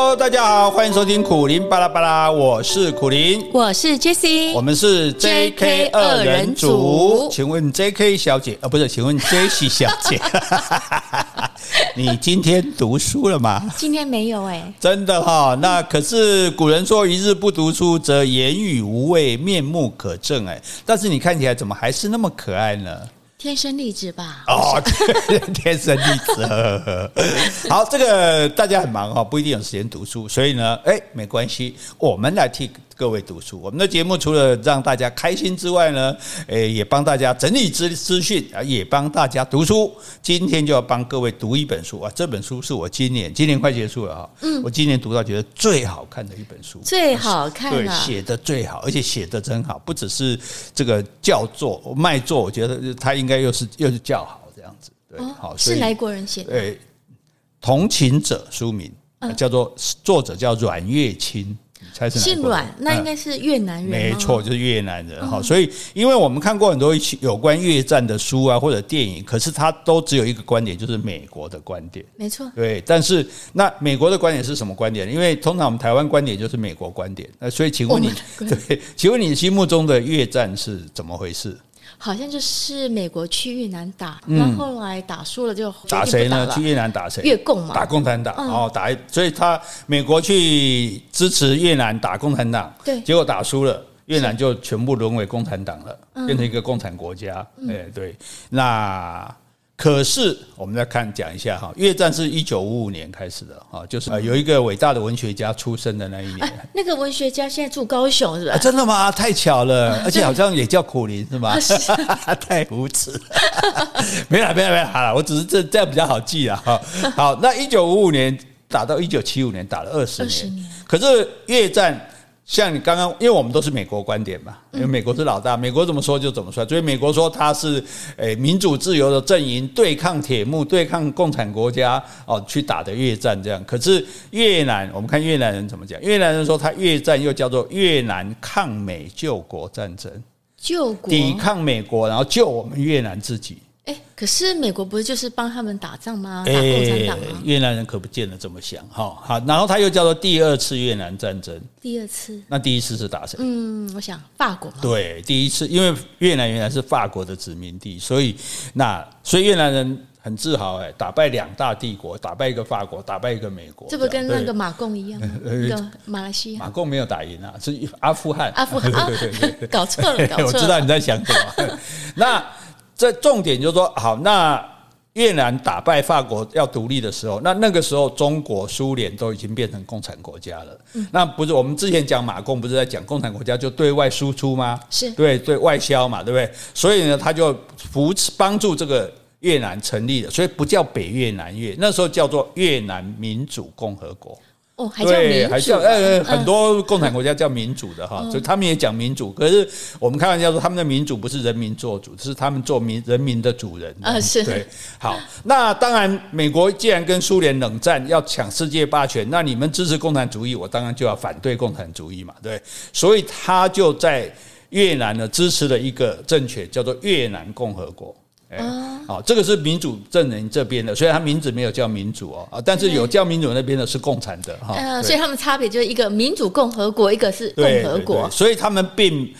Hello，大家好，欢迎收听苦林巴拉巴拉，我是苦林，我是 Jessie，我们是 JK 二人组。请问 JK 小姐，呃，不是，请问 Jessie 小姐，你今天读书了吗？今天没有哎，真的哈、哦。那可是古人说，一日不读书，则言语无味，面目可憎哎。但是你看起来怎么还是那么可爱呢？天生丽质吧？哦，天生丽质。呵呵好，这个大家很忙哈，不一定有时间读书，所以呢，哎，没关系，我们来替各位读书。我们的节目除了让大家开心之外呢，诶，也帮大家整理资资讯啊，也帮大家读书。今天就要帮各位读一本书啊，这本书是我今年今年快结束了哈，嗯，我今年读到觉得最好看的一本书，最好看，对，写的最好，而且写的真好，不只是这个叫做卖座，我觉得他应该又是又是叫好这样子，对，好，是哪国人写的？对，同情者书名叫做作者叫阮月清。姓阮，那应该是越南人。没错，就是越南人哈。所以，因为我们看过很多有关越战的书啊，或者电影，可是它都只有一个观点，就是美国的观点。没错，对。但是，那美国的观点是什么观点？因为通常我们台湾观点就是美国观点。那所以，请问你，对，请问你心目中的越战是怎么回事？好像就是美国去越南打，那、嗯、后来打输了就打谁呢？去越南打谁？越共嘛，打共产党。然后打，所以他美国去支持越南打共产党，对，结果打输了，越南就全部沦为共产党了，变成一个共产国家。哎，对，那。可是，我们再看讲一下哈，越战是一九五五年开始的哈，就是有一个伟大的文学家出生的那一年。那个文学家现在住高雄是吧？啊，真的吗？太巧了，而且好像也叫苦林是吗？太无耻。没了没了没了，好了，我只是这这样比较好记啊。哈，好，那一九五五年打到一九七五年，打了二十年。可是越战。像你刚刚，因为我们都是美国观点嘛，因为美国是老大，美国怎么说就怎么说，所以美国说他是诶民主自由的阵营对抗铁幕，对抗共产国家哦，去打的越战这样。可是越南，我们看越南人怎么讲？越南人说他越战又叫做越南抗美救国战争，救国抵抗美国，然后救我们越南自己。哎，可是美国不是就是帮他们打仗吗？打共产党吗？越南人可不见得这么想哈。好，然后他又叫做第二次越南战争。第二次？那第一次是打谁？嗯，我想法国。对，第一次，因为越南原来是法国的殖民地，所以那所以越南人很自豪哎，打败两大帝国，打败一个法国，打败一个美国。这不跟那个马共一样？那个马来西亚。马共没有打赢啊，是阿富汗。阿富汗。对对对对，搞错了，搞错了。我知道你在想什么。那。这重点就是说，好，那越南打败法国要独立的时候，那那个时候中国、苏联都已经变成共产国家了。那不是我们之前讲马共，不是在讲共产国家就对外输出吗？是对对外销嘛，对不对？所以呢，他就扶持帮助这个越南成立的，所以不叫北越南越，那时候叫做越南民主共和国。哦，还叫民主，还叫呃，很多共产国家叫民主的哈，所以他们也讲民主。可是我们开玩笑说，他们的民主不是人民做主，是他们做民人民的主人啊。是，对。好，那当然，美国既然跟苏联冷战要抢世界霸权，那你们支持共产主义，我当然就要反对共产主义嘛，对。所以他就在越南呢支持了一个政权，叫做越南共和国。哎，好，这个是民主阵营这边的，虽然他名字没有叫民主哦，啊，但是有叫民主那边的是共产的哈，嗯，所以他们差别就是一个民主共和国，一个是共和国，所以他们并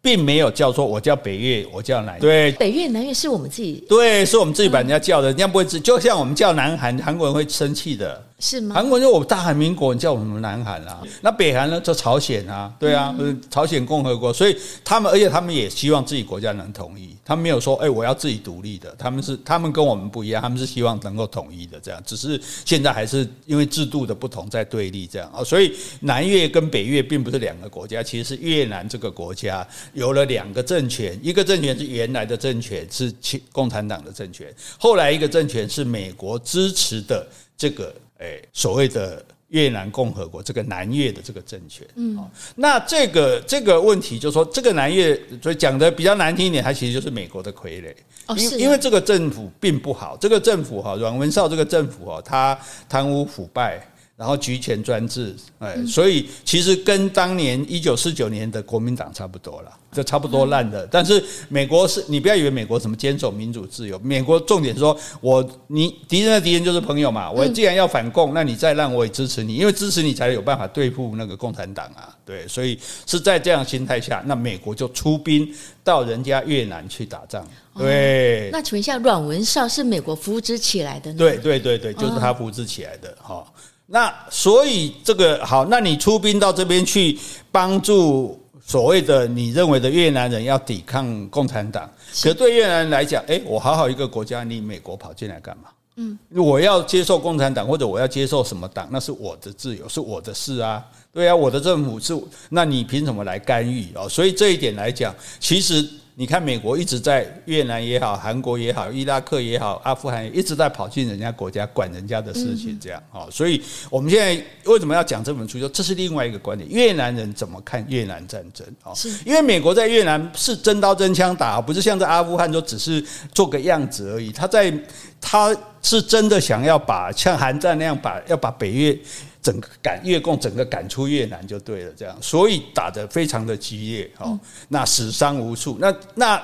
并没有叫说我叫北越，我叫南越，对，北越南越是我们自己，对，是我们自己把人家叫的，人家不会，就像我们叫南韩，韩国人会生气的。是吗？韩国就我大韩民国，你叫我们南韩啊？那北韩呢？叫朝鲜啊？对啊，嗯、朝鲜共和国。所以他们，而且他们也希望自己国家能统一。他们没有说，哎，我要自己独立的。他们是，他们跟我们不一样，他们是希望能够统一的。这样，只是现在还是因为制度的不同在对立这样啊。所以南越跟北越并不是两个国家，其实是越南这个国家有了两个政权，一个政权是原来的政权，是共产党的政权，后来一个政权是美国支持的这个。哎，所谓的越南共和国，这个南越的这个政权，嗯，那这个这个问题就是说，这个南越，所以讲的比较难听一点，它其实就是美国的傀儡，哦，因因为这个政府并不好，这个政府哈，阮文绍这个政府哈，他贪污腐败。然后集权专制，哎，所以其实跟当年一九四九年的国民党差不多了，就差不多烂的。但是美国是你不要以为美国什么坚守民主自由，美国重点说我你敌人的敌人就是朋友嘛，我既然要反共，那你再烂我也支持你，因为支持你才有办法对付那个共产党啊，对，所以是在这样心态下，那美国就出兵到人家越南去打仗，对。那请问一下，阮文绍是美国扶植起来的呢？对对对对，就是他扶植起来的哈。那所以这个好，那你出兵到这边去帮助所谓的你认为的越南人要抵抗共产党，可对越南人来讲，诶，我好好一个国家，你美国跑进来干嘛？嗯，我要接受共产党或者我要接受什么党，那是我的自由，是我的事啊。对啊，我的政府是，那你凭什么来干预啊？所以这一点来讲，其实。你看，美国一直在越南也好，韩国也好，伊拉克也好，阿富汗也一直在跑进人家国家管人家的事情，这样啊。所以我们现在为什么要讲这本书？就这是另外一个观点，越南人怎么看越南战争啊？因为美国在越南是真刀真枪打，不是像在阿富汗就只是做个样子而已。他在他是真的想要把像韩战那样把要把北越。整个赶越共，整个赶出越南就对了，这样，所以打得非常的激烈，哦，那死伤无数。那那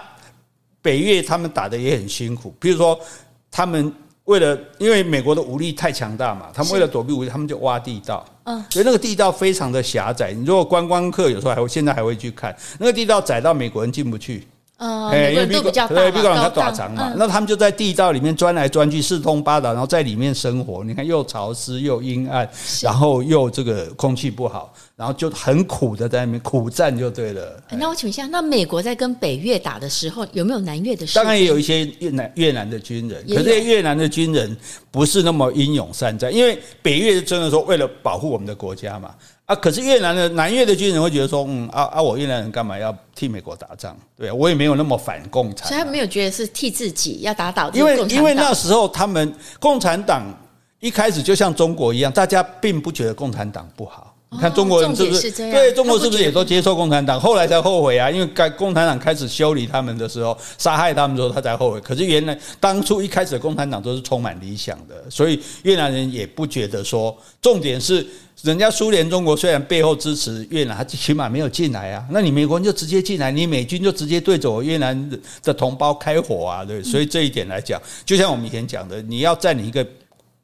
北越他们打得也很辛苦，比如说他们为了因为美国的武力太强大嘛，他们为了躲避武力，他们就挖地道，嗯，所以那个地道非常的狭窄。你如果观光客有时候还会现在还会去看，那个地道窄到美国人进不去。呃，因为比较对，比较它短长嘛，那他们就在地道里面钻来钻去，四通八达，然后在里面生活。你看，又潮湿又阴暗，然后又这个空气不好，然后就很苦的在那边苦战就对了。那我请问一下，那美国在跟北越打的时候，有没有南越的？当然也有一些越南越南的军人，可是越南的军人不是那么英勇善战，因为北越真的说为了保护我们的国家嘛。啊！可是越南的南越的军人会觉得说，嗯啊啊，我越南人干嘛要替美国打仗？对啊，我也没有那么反共产，所以他没有觉得是替自己要打倒。因为因为那时候他们共产党一开始就像中国一样，大家并不觉得共产党不好。你看中国人是不是？对，中国是不是也都接受共产党？后来才后悔啊！因为该共产党开始修理他们的时候，杀害他们的时候，他才后悔。可是原来当初一开始的共产党都是充满理想的，所以越南人也不觉得说，重点是。人家苏联中国虽然背后支持越南，他起码没有进来啊。那你美国人就直接进来，你美军就直接对着我越南的同胞开火啊，对。所以这一点来讲，就像我们以前讲的，你要占领一个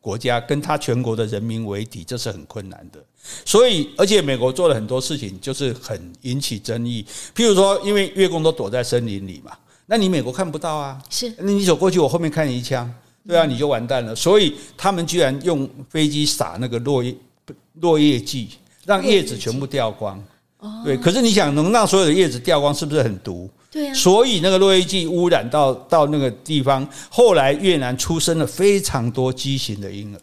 国家，跟他全国的人民为敌，这是很困难的。所以，而且美国做了很多事情，就是很引起争议。譬如说，因为越共都躲在森林里嘛，那你美国看不到啊。是，那你走过去，我后面开你一枪，对啊，你就完蛋了。所以他们居然用飞机撒那个落叶。落叶剂让叶子全部掉光，对。可是你想能让所有的叶子掉光，是不是很毒？对啊。所以那个落叶剂污染到到那个地方，后来越南出生了非常多畸形的婴儿。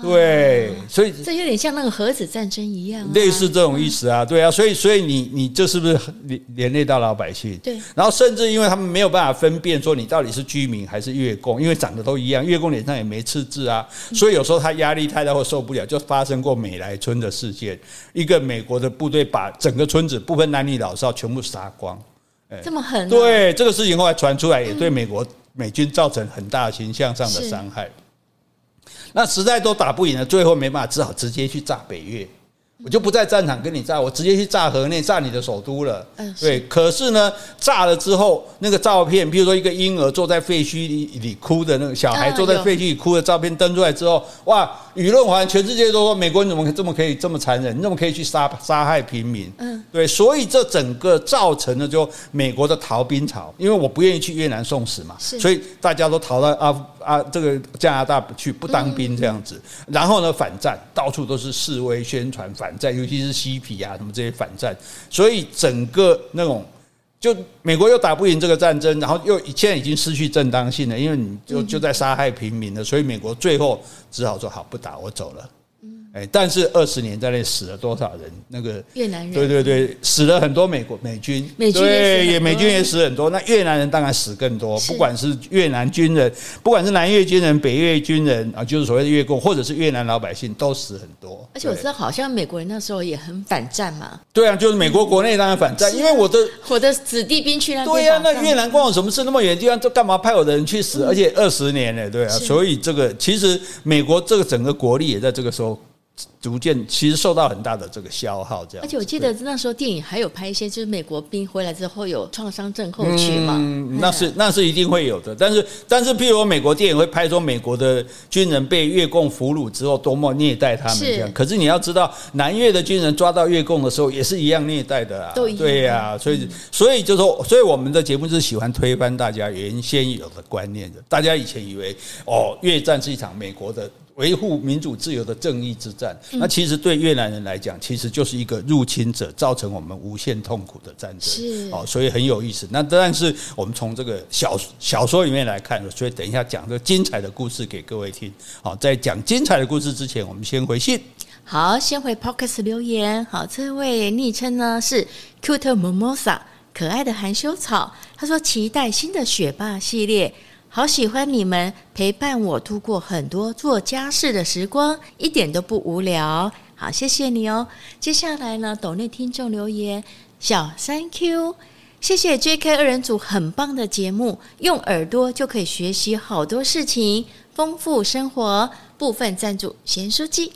对，所以这有点像那个核子战争一样，类似这种意思啊，对啊，所以所以你你这是不是连连累到老百姓？对，然后甚至因为他们没有办法分辨说你到底是居民还是月供，因为长得都一样，月供脸上也没刺字啊，所以有时候他压力太大或受不了，就发生过美莱村的事件，一个美国的部队把整个村子不分男女老少全部杀光，哎，这么狠？对，这个事情后来传出来，也对美国美军造成很大形象上的伤害。那实在都打不赢了，最后没办法，只好直接去炸北越。我就不在战场跟你炸，我直接去炸河内，炸你的首都了。嗯，对。可是呢，炸了之后，那个照片，比如说一个婴儿坐在废墟里里哭的那个小孩坐在废墟里哭的照片登出来之后，哇！舆论环全世界都说美国人怎么这么可以这么残忍？你怎么可以去杀杀害平民？嗯，对。所以这整个造成了就美国的逃兵潮，因为我不愿意去越南送死嘛，所以大家都逃到阿啊这个加拿大去不当兵这样子。然后呢，反战到处都是示威宣传反。反战，尤其是嬉皮啊，什么这些反战，所以整个那种，就美国又打不赢这个战争，然后又现在已经失去正当性了，因为你就就在杀害平民了，所以美国最后只好说好不打，我走了。哎，但是二十年在那死了多少人？那个越南人，对对对，死了很多美国美军，美军对也美军也死很多。那越南人当然死更多，不管是越南军人，不管是南越军人、北越军人啊，就是所谓的越共，或者是越南老百姓，都死很多。而且我知道，好像美国人那时候也很反战嘛。对啊，就是美国国内当然反战，因为我的我的子弟兵去那边。对呀，那越南关我什么事？那么远的地方，这干嘛派我的人去死？而且二十年了，对啊，所以这个其实美国这个整个国力也在这个时候。逐渐其实受到很大的这个消耗，这样。而且我记得那时候电影还有拍一些，就是美国兵回来之后有创伤症候群嘛。嗯，那是那是一定会有的。但是但是，譬如美国电影会拍说美国的军人被越共俘虏之后多么虐待他们这样。可是你要知道，南越的军人抓到越共的时候也是一样虐待的啊。对呀、啊，所以所以就说，所以我们的节目是喜欢推翻大家原先有的观念的。大家以前以为哦，越战是一场美国的。维护民主自由的正义之战，那其实对越南人来讲，其实就是一个入侵者造成我们无限痛苦的战争。是哦，所以很有意思。那但是我们从这个小小说里面来看，所以等一下讲这个精彩的故事给各位听。好，在讲精彩的故事之前，我们先回信。好，先回 Podcast 留言。好，这位昵称呢是 Cute Mimosa，可爱的含羞草。他说期待新的雪霸系列。好喜欢你们陪伴我度过很多做家事的时光，一点都不无聊。好，谢谢你哦。接下来呢，抖内听众留言，小 Thank you，谢谢 JK 二人组很棒的节目，用耳朵就可以学习好多事情，丰富生活。部分赞助咸酥鸡。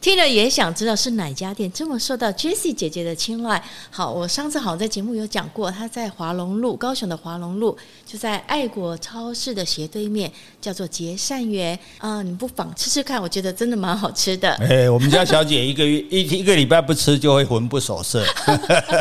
听了也想知道是哪家店这么受到 Jessie 姐姐的青睐。好，我上次好像在节目有讲过，她在华龙路，高雄的华龙路，就在爱国超市的斜对面，叫做结善园啊，你不妨吃吃看，我觉得真的蛮好吃的。哎，我们家小姐一个月一一个礼拜不吃就会魂不守舍。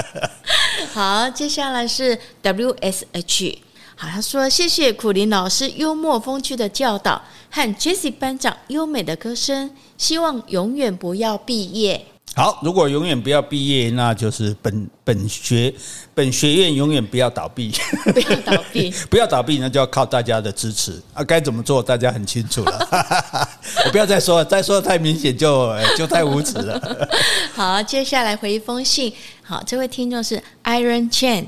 好，接下来是 WSH。好，他说谢谢苦林老师幽默风趣的教导和 Jessie 班长优美的歌声，希望永远不要毕业。好，如果永远不要毕业，那就是本本学本学院永远不要倒闭，不要倒闭，不要倒闭，那就要靠大家的支持啊！该怎么做，大家很清楚了。我不要再说了，再说的太明显就就太无耻了。好，接下来回一封信。好，这位听众是 Iron Chen。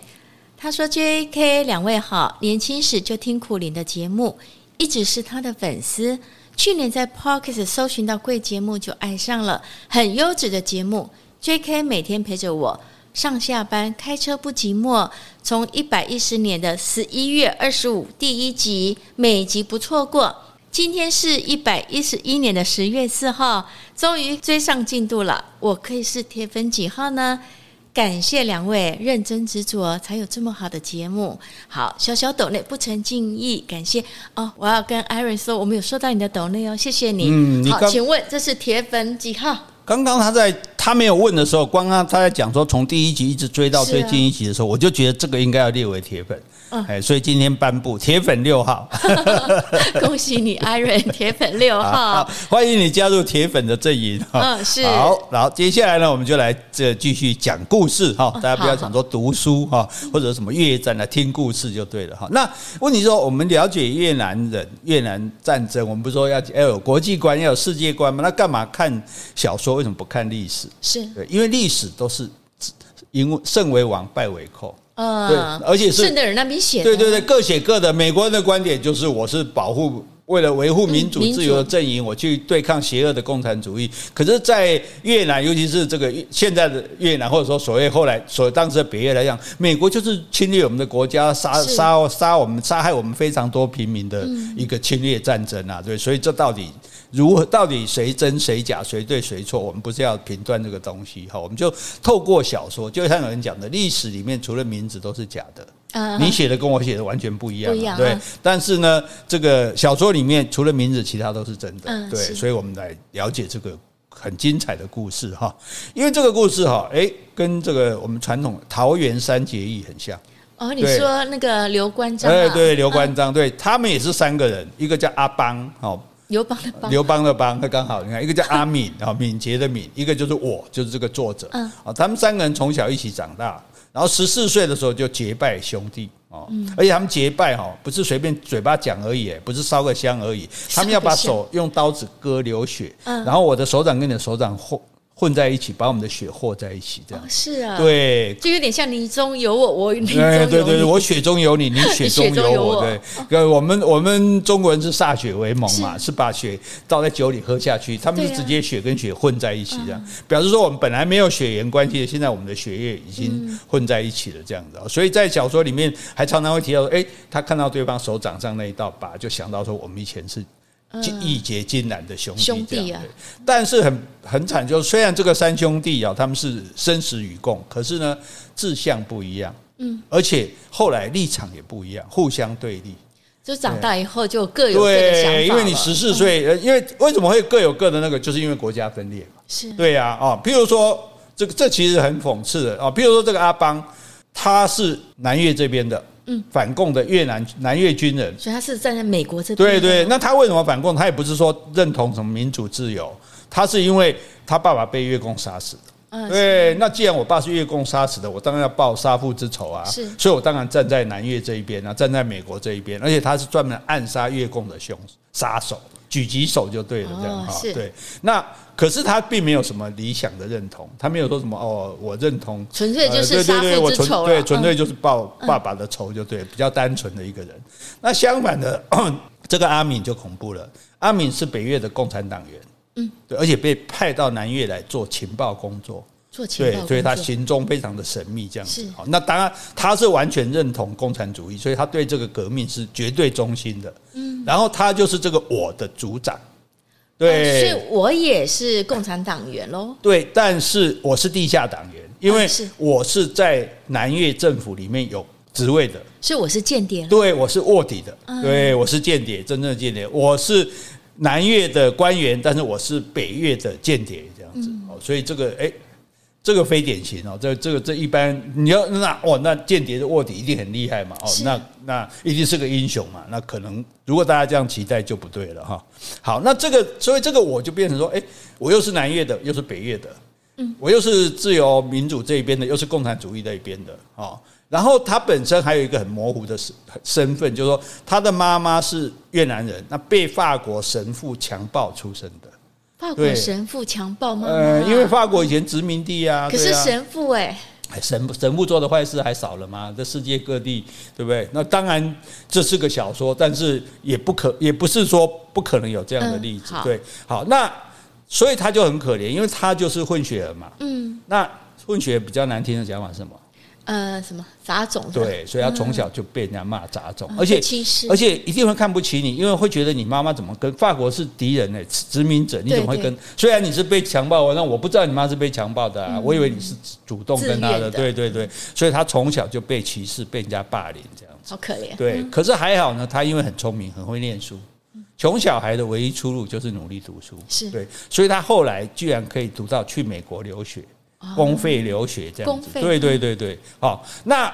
他说：“J.K. 两位好，年轻时就听苦林的节目，一直是他的粉丝。去年在 Podcast 搜寻到贵节目，就爱上了，很优质的节目。J.K. 每天陪着我上下班，开车不寂寞。从一百一十年的十一月二十五第一集，每集不错过。今天是一百一十一年的十月四号，终于追上进度了。我可以是铁粉几号呢？”感谢两位认真执着，才有这么好的节目。好，小小抖内不成敬意，感谢哦。我要跟 Aaron 说，我们有收到你的抖内哦，谢谢你。嗯，你好，请问这是铁粉几号？刚刚他在他没有问的时候，刚刚他在讲说从第一集一直追到最近一集的时候，啊、我就觉得这个应该要列为铁粉。哎，所以今天颁布铁粉六号，恭喜你，Iron 铁粉六号，欢迎你加入铁粉的阵营哈。嗯，是。好，然后接下来呢，我们就来这继续讲故事哈。大家不要想说读书哈，或者什么越战来听故事就对了哈。那问题说，我们了解越南人、越南战争，我们不是说要要有国际观、要有世界观吗？那干嘛看小说？为什么不看历史？是对，因为历史都是赢胜为王，败为寇。呃，对，而且是圣德尔那边写的，对对对，各写各的。美国人的观点就是，我是保护，为了维护民主自由的阵营，我去对抗邪恶的共产主义。可是，在越南，尤其是这个现在的越南，或者说所谓后来所谓当时的北越来讲，美国就是侵略我们的国家，杀杀杀我们，杀害我们非常多平民的一个侵略战争啊！对，所以这到底。如何？到底谁真谁假？谁对谁错？我们不是要评断这个东西哈，我们就透过小说，就像有人讲的，历史里面除了名字都是假的。你写的跟我写的完全不一样，对。但是呢，这个小说里面除了名字，其他都是真的。对，所以我们来了解这个很精彩的故事哈。因为这个故事哈，诶，跟这个我们传统桃园三结义很像。哦，你说那个刘关张？哎，对，刘关张，对他们也是三个人，一个叫阿邦，哦。刘邦的邦，刘邦的邦，他刚好你看，一个叫阿敏啊，敏捷的敏，一个就是我，就是这个作者，嗯，啊，他们三个人从小一起长大，然后十四岁的时候就结拜兄弟哦，而且他们结拜哈，不是随便嘴巴讲而已，不是烧个香而已，他们要把手用刀子割流血，嗯，然后我的手掌跟你的手掌混。在一起，把我们的血和在一起，这样、哦、是啊，对，就有点像你中有我，我你中有你，对对对，我血中有你，你血中有我，有我。对，哦、我们我们中国人是歃血为盟嘛，是，是把血倒在酒里喝下去，他们是直接血跟血混在一起，这样、啊、表示说我们本来没有血缘关系的，现在我们的血液已经混在一起了，这样子。所以在小说里面还常常会提到说，哎，他看到对方手掌上那一道疤，就想到说我们以前是。义结金兰的兄弟，兄弟啊。但是很很惨，就虽然这个三兄弟啊，他们是生死与共，可是呢，志向不一样。嗯，而且后来立场也不一样，互相对立。就长大以后就各有各的想法。对，因为你十四岁，因为为什么会各有各的那个，就是因为国家分裂嘛。是。对呀，啊，譬如说这个，这其实很讽刺的啊。譬如说这个阿邦，他是南越这边的，嗯，反共的越南南越军人，所以他是站在美国这边。对对，那他为什么反共？他也不是说认同什么民主自由，他是因为他爸爸被越共杀死的。嗯，对，那既然我爸是越共杀死的，我当然要报杀父之仇啊！是，所以我当然站在南越这一边啊，站在美国这一边，而且他是专门暗杀越共的凶杀手，狙击手就对了，这样哈。对，那可是他并没有什么理想的认同，他没有说什么哦，我认同，纯粹就是杀父之仇，对，纯粹就是报爸爸的仇就对，比较单纯的一个人。那相反的，这个阿敏就恐怖了，阿敏是北越的共产党员。嗯，对，而且被派到南越来做情报工作，做情报，对，所以他行踪非常的神秘，这样子。好，那当然他是完全认同共产主义，所以他对这个革命是绝对忠心的。嗯，然后他就是这个我的组长，对，所以我也是共产党员喽。对，但是我是地下党员，因为我是在南越政府里面有职位的，所以我是间谍。对，我是卧底的，对，我是间谍，真正的间谍，我是。南越的官员，但是我是北越的间谍，这样子。哦，所以这个哎，这个非典型哦，这这个这一般你要那哦，那间谍的卧底一定很厉害嘛哦，那那一定是个英雄嘛，那可能如果大家这样期待就不对了哈。好，那这个所以这个我就变成说，哎，我又是南越的，又是北越的，嗯，我又是自由民主这一边的，又是共产主义这一边的哦。然后他本身还有一个很模糊的身身份，就是说他的妈妈是越南人，那被法国神父强暴出生的。法国神父强暴妈妈？呃，因为法国以前殖民地啊。可是神父哎，神神父做的坏事还少了吗？在世界各地，对不对？那当然这是个小说，但是也不可也不是说不可能有这样的例子。对，好，那所以他就很可怜，因为他就是混血儿嘛。嗯，那混血比较难听的讲法是什么？呃，什么杂种？对，所以他从小就被人家骂杂种，而且而且一定会看不起你，因为会觉得你妈妈怎么跟法国是敌人呢？殖民者，你怎么会跟？虽然你是被强暴，那我不知道你妈是被强暴的啊，我以为你是主动跟他的。对对对，所以他从小就被歧视，被人家霸凌这样子，好可怜。对，可是还好呢，他因为很聪明，很会念书，穷小孩的唯一出路就是努力读书。是对，所以他后来居然可以读到去美国留学。公费留学这样子，对对对对，好，那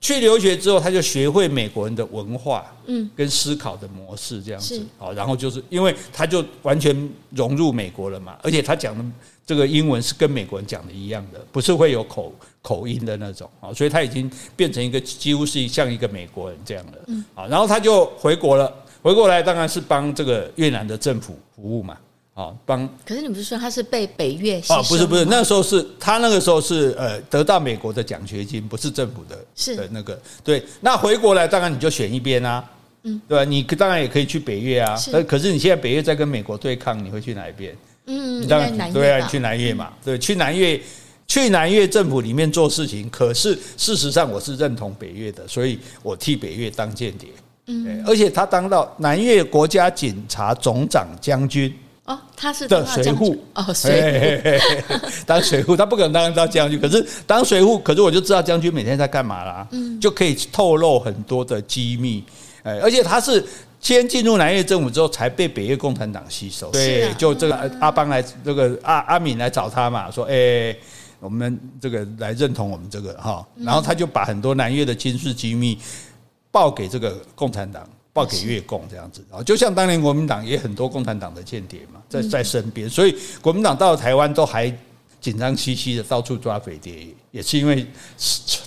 去留学之后，他就学会美国人的文化，嗯，跟思考的模式这样子，好，然后就是因为他就完全融入美国了嘛，而且他讲的这个英文是跟美国人讲的一样的，不是会有口口音的那种，啊，所以他已经变成一个几乎是像一个美国人这样的，嗯，好，然后他就回国了，回过来当然是帮这个越南的政府服务嘛。啊，帮！可是你不是说他是被北越吸收？哦，不是不是，那时候是他那个时候是呃得到美国的奖学金，不是政府的，是的那个对。那回国来，当然你就选一边啊，嗯，对吧？你当然也可以去北越啊，是。可是你现在北越在跟美国对抗，你会去哪一边？嗯，你当然对啊，你去南越嘛，对，去南越，去南越政府里面做事情。可是事实上，我是认同北越的，所以我替北越当间谍。嗯，而且他当到南越国家警察总长将军。哦，他是的水户哦，水户当水户，他不可能当当将军，可是当水户，可是我就知道将军每天在干嘛啦，嗯，就可以透露很多的机密，哎，而且他是先进入南越政府之后，才被北越共产党吸收，对，就这个阿邦来，这个阿阿敏来找他嘛，说，哎，我们这个来认同我们这个哈，然后他就把很多南越的军事机密报给这个共产党。报给越共这样子啊，就像当年国民党也很多共产党的间谍嘛，在在身边，所以国民党到了台湾都还紧张兮兮的到处抓匪谍，也是因为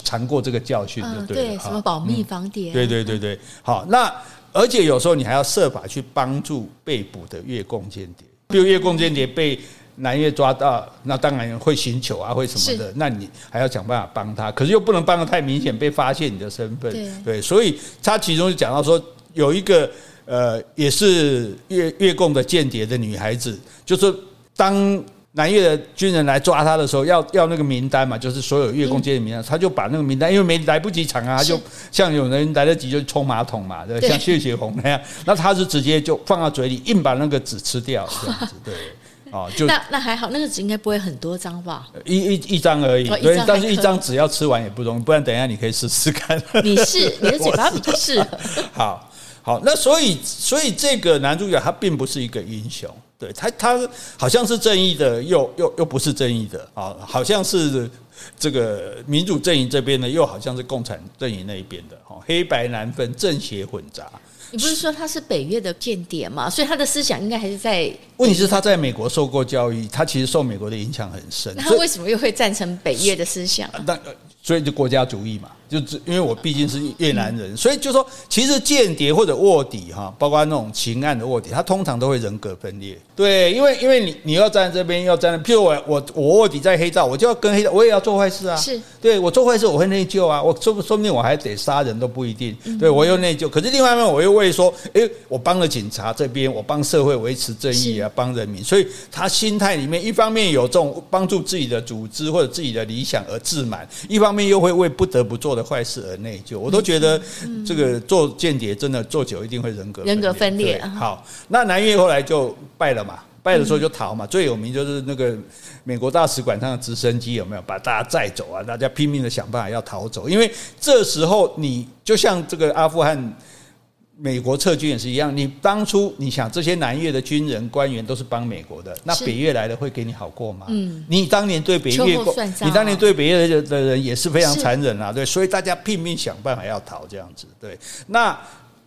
尝过这个教训的，对，什么保密防谍，对对对对，好，那而且有时候你还要设法去帮助被捕的越共间谍，比如越共间谍被南越抓到，那当然会寻求啊，会什么的，那你还要想办法帮他，可是又不能帮的太明显，被发现你的身份，对，所以他其中就讲到说。有一个呃，也是越越共的间谍的女孩子，就是当南越的军人来抓他的时候，要要那个名单嘛，就是所有越共间谍名单，他就把那个名单，因为没来不及抢啊，他就像有人来得及就冲马桶嘛，对，像谢雪红那样，那他是直接就放到嘴里，硬把那个纸吃掉这样子，对，哦，就那那还好，那个纸应该不会很多张吧？一一一张而已，对，但是一张纸要吃完也不容易，不然等一下你可以试试看。你是你的嘴巴比较适合。好好，那所以所以这个男主角他并不是一个英雄。对他，他好像是正义的，又又又不是正义的啊，好像是这个民主阵营这边的，又好像是共产阵营那一边的，哈，黑白难分，正邪混杂。你不是说他是北越的间谍吗？所以他的思想应该还是在……问题是他在美国受过教育，他其实受美国的影响很深。那他为什么又会赞成北越的思想？那所以就国家主义嘛。就因为我毕竟是越南人，所以就说其实间谍或者卧底哈，包括那种情案的卧底，他通常都会人格分裂。对，因为因为你你要站在这边，要站在，譬如我我我卧底在黑道，我就要跟黑道，我也要做坏事啊。是，对我做坏事我会内疚啊，我说说不定我还得杀人都不一定。对我又内疚，可是另外一面我又为说，诶，我帮了警察这边，我帮社会维持正义啊，帮人民，所以他心态里面一方面有这种帮助自己的组织或者自己的理想而自满，一方面又会为不得不做的坏事而内疚，我都觉得这个做间谍真的做久一定会人格人格分裂。好，那南越后来就败了嘛，败的时候就逃嘛。最有名就是那个美国大使馆上的直升机有没有把大家载走啊？大家拼命的想办法要逃走，因为这时候你就像这个阿富汗。美国撤军也是一样，你当初你想这些南越的军人官员都是帮美国的，那北越来的会给你好过吗？嗯，你当年对北越，你当年对北越的的人也是非常残忍啊，对，所以大家拼命想办法要逃这样子，对。那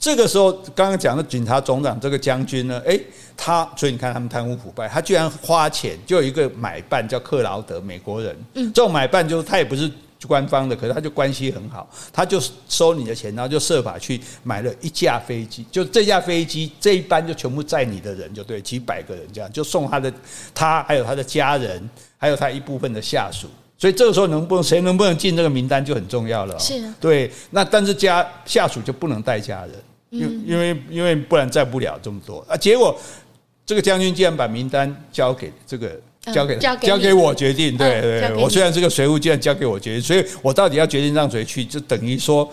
这个时候刚刚讲的警察总长这个将军呢，诶，他所以你看他们贪污腐败，他居然花钱，就有一个买办叫克劳德，美国人，嗯，这种买办就是他也不是。官方的，可是他就关系很好，他就收你的钱，然后就设法去买了一架飞机，就这架飞机这一班就全部载你的人，就对，几百个人这样，就送他的，他还有他的家人，还有他一部分的下属，所以这个时候能不能谁能不能进这个名单就很重要了。是啊，对，那但是家下属就不能带家人，因因为因为不然载不了这么多啊。结果这个将军竟然把名单交给这个。交给交给，交给我决定，对对，对，我虽然是个随扈，竟然交给我决定，所以我到底要决定让谁去，就等于说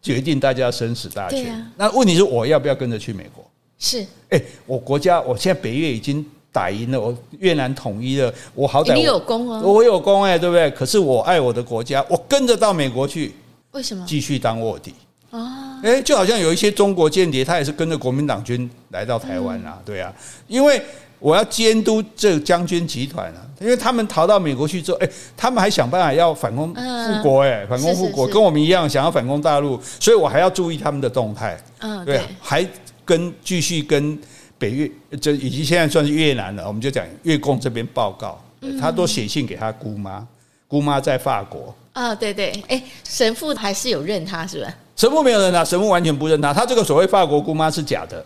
决定大家生死大权。那问题是我要不要跟着去美国？是，哎，我国家我现在北越已经打赢了，我越南统一了，我好歹你有功啊，我有功哎，对不对？可是我爱我的国家，我跟着到美国去，为什么？继续当卧底啊？哎，就好像有一些中国间谍，他也是跟着国民党军来到台湾啊，对啊，因为。我要监督这个将军集团啊，因为他们逃到美国去之后，哎，他们还想办法要反攻复国，哎，反攻复国，跟我们一样想要反攻大陆，所以我还要注意他们的动态，嗯，对，还跟继续跟北越，这以及现在算是越南了，我们就讲越共这边报告，他都写信给他姑妈，姑妈在法国，啊，对对，哎，神父还是有认他，是吧？神父没有认他，神父完全不认他，他这个所谓法国姑妈是假的。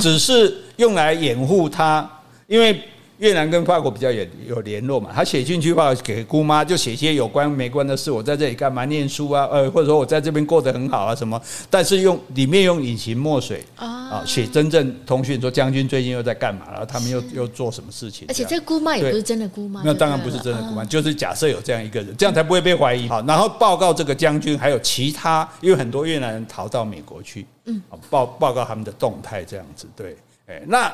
只是用来掩护他，因为越南跟法国比较有有联络嘛，他写进去的话给姑妈，就写一些有关没关的事。我在这里干嘛？念书啊，呃，或者说我在这边过得很好啊，什么？但是用里面用隐形墨水啊，写真正通讯，说将军最近又在干嘛？然后他们又又做什么事情？而且这姑妈也不是真的姑妈，那当然不是真的姑妈，就是假设有这样一个人，这样才不会被怀疑。好，然后报告这个将军还有其他，因为很多越南人逃到美国去。嗯，报报告他们的动态这样子，对，哎，那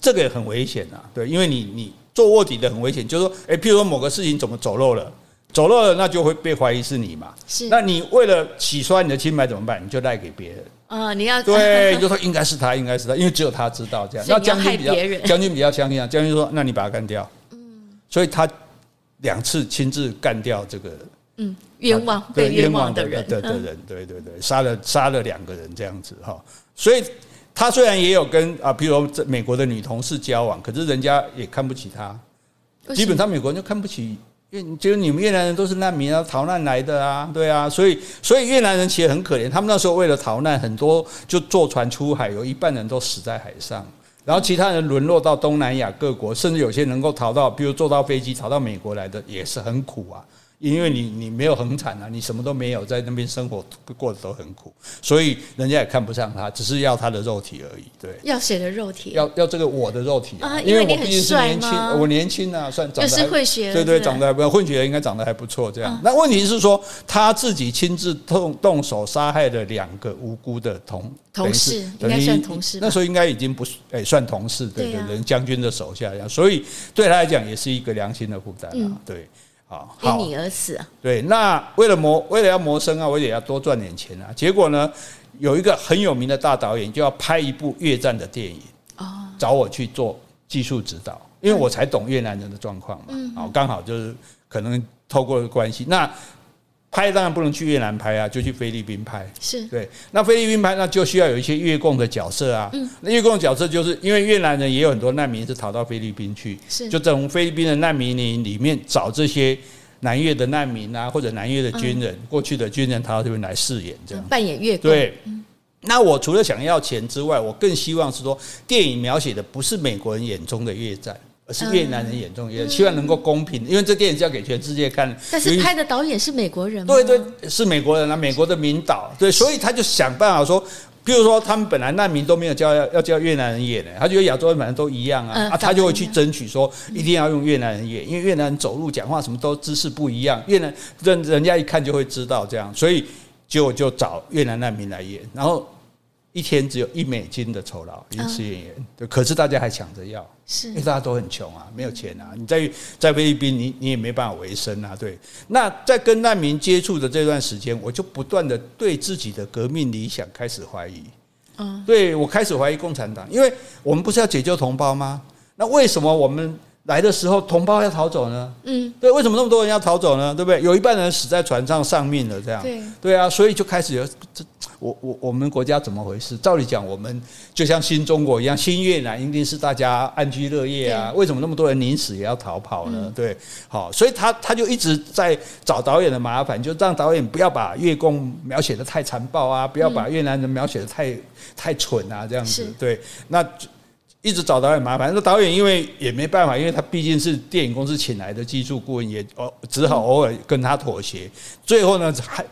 这个也很危险啊，对，因为你你做卧底的很危险，就是说，哎，譬如说某个事情怎么走漏了，走漏了，那就会被怀疑是你嘛，是，那你为了洗刷你的清白怎么办？你就赖给别人。啊，你要对，你就说应该是他，应该是他，因为只有他知道这样，那将军比较将军比较相信啊，将军说，那你把他干掉，嗯，所以他两次亲自干掉这个。嗯，冤枉被冤枉的人的的人，对对对，杀了杀了两个人这样子哈，所以他虽然也有跟啊，比如说美国的女同事交往，可是人家也看不起他，基本上美国人就看不起，因为觉得你们越南人都是难民啊，逃难来的啊，对啊，所以所以越南人其实很可怜，他们那时候为了逃难，很多就坐船出海，有一半人都死在海上，然后其他人沦落到东南亚各国，甚至有些能够逃到，比如坐到飞机逃到美国来的，也是很苦啊。因为你你没有很惨啊，你什么都没有，在那边生活过得都很苦，所以人家也看不上他，只是要他的肉体而已。对，要谁的肉体？要要这个我的肉体啊，因为我毕竟是年轻，我年轻啊，算长得就是混血，对对，长得还不混血应该长得还不错。这样，那问题是说他自己亲自动动手杀害了两个无辜的同同事，应该算同事，那时候应该已经不诶算同事，对对对，将军的手下呀，所以对他来讲也是一个良心的负担啊，对。好，因你而死啊！对，那为了谋，为了要谋生啊，我也要多赚点钱啊。结果呢，有一个很有名的大导演就要拍一部越战的电影，哦，找我去做技术指导，因为我才懂越南人的状况嘛。嗯，好，刚好就是可能透过关系那。拍当然不能去越南拍啊，就去菲律宾拍。是对，那菲律宾拍那就需要有一些越共的角色啊。嗯，那越共的角色就是因为越南人也有很多难民是逃到菲律宾去，是就从菲律宾的难民营里面找这些南越的难民啊，或者南越的军人，过去的军人逃到这边来饰演这样扮演越共。对，那我除了想要钱之外，我更希望是说电影描写的不是美国人眼中的越战。而是越南人眼中也希望能够公平，因为这电影是要给全世界看。但是拍的导演是美国人吗？对对，是美国人啊，美国的名导。对，所以他就想办法说，比如说他们本来难民都没有叫要要叫越南人演的，他觉得亚洲人反正都一样啊，啊，他就会去争取说一定要用越南人演，因为越南人走路、讲话什么都姿势不一样，越南人人家一看就会知道这样，所以就就找越南难民来演，然后。一天只有一美金的酬劳，临时演员，对，可是大家还抢着要，是，因为大家都很穷啊，没有钱啊。你在在菲律宾，你你也没办法维生啊，对。那在跟难民接触的这段时间，我就不断的对自己的革命理想开始怀疑，嗯，对我开始怀疑共产党，因为我们不是要解救同胞吗？那为什么我们来的时候同胞要逃走呢？嗯，对，为什么那么多人要逃走呢？对不对？有一半人死在船上丧命了，这样，对，对啊，所以就开始有这。我我我们国家怎么回事？照理讲，我们就像新中国一样，新越南一定是大家安居乐业啊。为什么那么多人临死也要逃跑呢？对，好，所以他他就一直在找导演的麻烦，就让导演不要把越共描写的太残暴啊，不要把越南人描写的太太蠢啊，这样子。对，那一直找导演麻烦。那导演因为也没办法，因为他毕竟是电影公司请来的技术顾问，也哦只好偶尔跟他妥协。最后呢，还。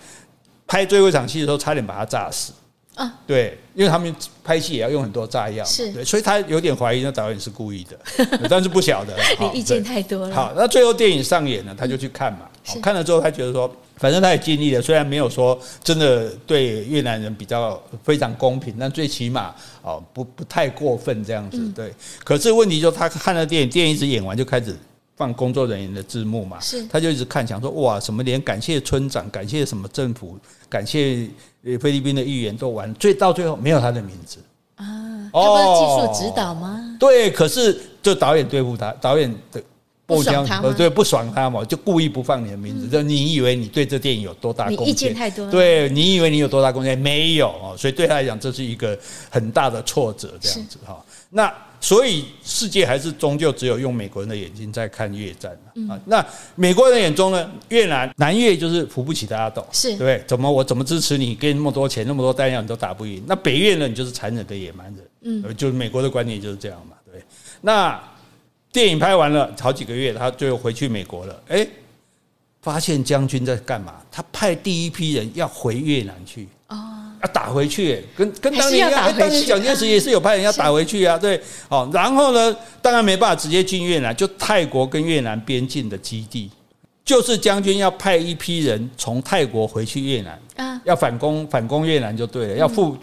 拍最后一场戏的时候，差点把他炸死。啊，对，因为他们拍戏也要用很多炸药，是，对，所以他有点怀疑那导演是故意的，但是不晓得。你意见太多了。好，那最后电影上演了，他就去看嘛。看了之后，他觉得说，反正他也尽力了，虽然没有说真的对越南人比较非常公平，但最起码哦不不太过分这样子。对，可是问题就是他看了电影，电影一直演完就开始。放工作人员的字幕嘛，是，他就一直看，想说哇，什么连感谢村长、感谢什么政府、感谢菲律宾的议员都完，最到最后没有他的名字啊。他不是技术指导吗？对，可是就导演对付他，导演的不爽他，对，不爽他嘛，就故意不放你的名字。就你以为你对这电影有多大贡献？你意见太多。对，你以为你有多大贡献？没有哦，所以对他来讲，这是一个很大的挫折，这样子哈。那。所以世界还是终究只有用美国人的眼睛在看越战啊。那美国人眼中呢，越南南越就是扶不起的阿斗，是对不对？怎么我怎么支持你，给你那么多钱，那么多弹药，你都打不赢。那北越呢，你就是残忍的野蛮人。嗯，就是美国的观点就是这样嘛。对。那电影拍完了好几个月，他最后回去美国了。哎，发现将军在干嘛？他派第一批人要回越南去。哦。要打回去，跟跟当年一样。哎，当年蒋介石也是有派人要打回去啊，对，好，然后呢，当然没办法直接进越南，就泰国跟越南边境的基地，就是将军要派一批人从泰国回去越南，啊，要反攻反攻越南就对了，要复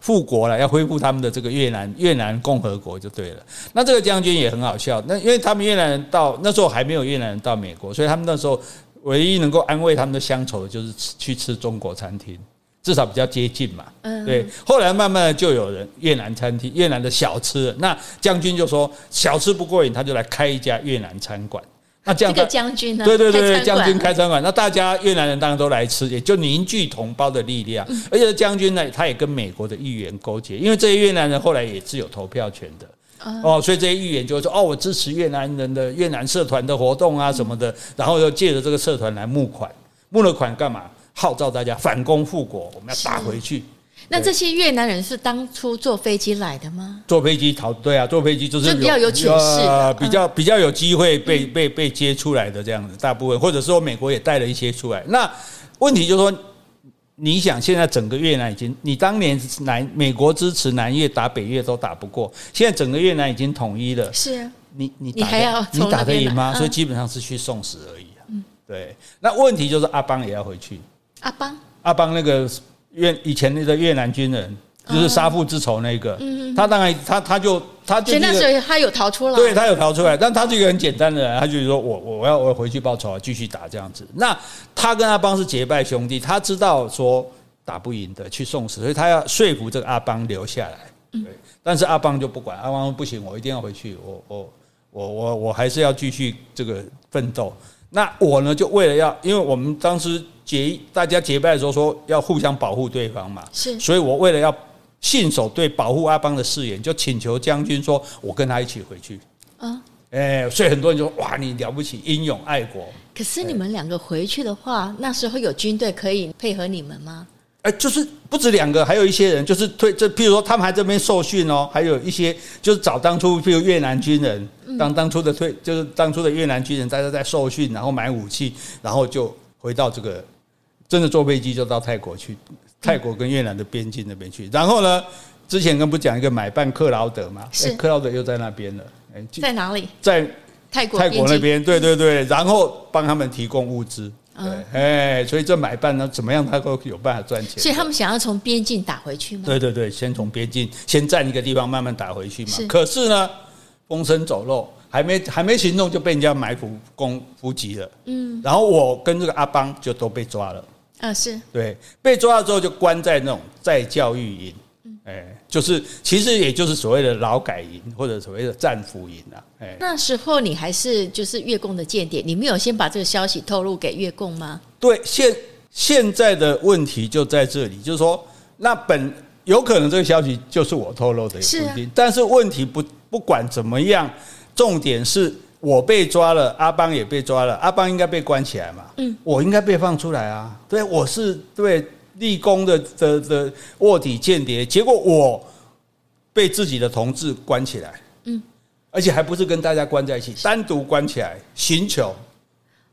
复国了，要恢复他们的这个越南越南共和国就对了。那这个将军也很好笑，那因为他们越南人到那时候还没有越南人到美国，所以他们那时候唯一能够安慰他们的乡愁的就是去吃中国餐厅。至少比较接近嘛，对。后来慢慢的就有人越南餐厅、越南的小吃，那将军就说小吃不过瘾，他就来开一家越南餐馆。那这样，这个将军呢？对对对，将军开餐馆，那大家越南人当然都来吃，也就凝聚同胞的力量。而且将军呢，他也跟美国的议员勾结，因为这些越南人后来也是有投票权的哦，所以这些议员就会说哦，我支持越南人的越南社团的活动啊什么的，然后又借着这个社团来募款，募了款干嘛？号召大家反攻复国，我们要打回去。那这些越南人是当初坐飞机来的吗？坐飞机逃，对啊，坐飞机就是就比较有权势、呃，比较比较有机会被被被接出来的这样子，大部分或者说美国也带了一些出来。那问题就是说，你想现在整个越南已经，你当年南美国支持南越打北越都打不过，现在整个越南已经统一了，是啊，你你你还要你打得赢吗？所以基本上是去送死而已啊。嗯，对。那问题就是阿邦也要回去，阿邦阿邦那个。越以前那个越南军人，就是杀父之仇那个，他当然他他就他就那时候他有逃出来，对他有逃出来，但他是一个很简单的人，他就是说我我要我要回去报仇，继续打这样子。那他跟阿邦是结拜兄弟，他知道说打不赢的去送死，所以他要说服这个阿邦留下来。对，但是阿邦就不管，阿邦说不行，我一定要回去，我我我我我还是要继续这个奋斗。那我呢，就为了要，因为我们当时结大家结拜的时候说要互相保护对方嘛，是，所以我为了要信守对保护阿邦的誓言，就请求将军说，我跟他一起回去。啊，哎，所以很多人就说，哇，你了不起，英勇爱国。可是你们两个回去的话，那时候有军队可以配合你们吗？哎，就是不止两个，还有一些人就是退，这譬如说他们还这边受训哦，还有一些就是找当初譬如越南军人，当当初的退，就是当初的越南军人在这在受训，然后买武器，然后就回到这个真的坐飞机就到泰国去，泰国跟越南的边境那边去。然后呢，之前跟不讲一个买办克劳德嘛，是克劳德又在那边了，哎，在哪里？在泰国泰国那边，对对对，然后帮他们提供物资。对，哎，所以这买办呢，怎么样他都有办法赚钱。所以他们想要从边境打回去吗？对对对，先从边境先占一个地方，慢慢打回去嘛。是。可是呢，风声走漏，还没还没行动就被人家埋伏攻伏击了。嗯。然后我跟这个阿邦就都被抓了。啊，是。对，被抓了之后就关在那种再教育营。嗯哎，就是其实也就是所谓的劳改营或者所谓的战俘营啊。哎，那时候你还是就是越共的间谍，你没有先把这个消息透露给越共吗？对，现现在的问题就在这里，就是说，那本有可能这个消息就是我透露的，也不一定。但是问题不不管怎么样，重点是我被抓了，阿邦也被抓了，阿邦应该被关起来嘛？嗯，我应该被放出来啊？对，我是对。立功的的的卧底间谍，结果我被自己的同志关起来，嗯，而且还不是跟大家关在一起，单独关起来，寻求。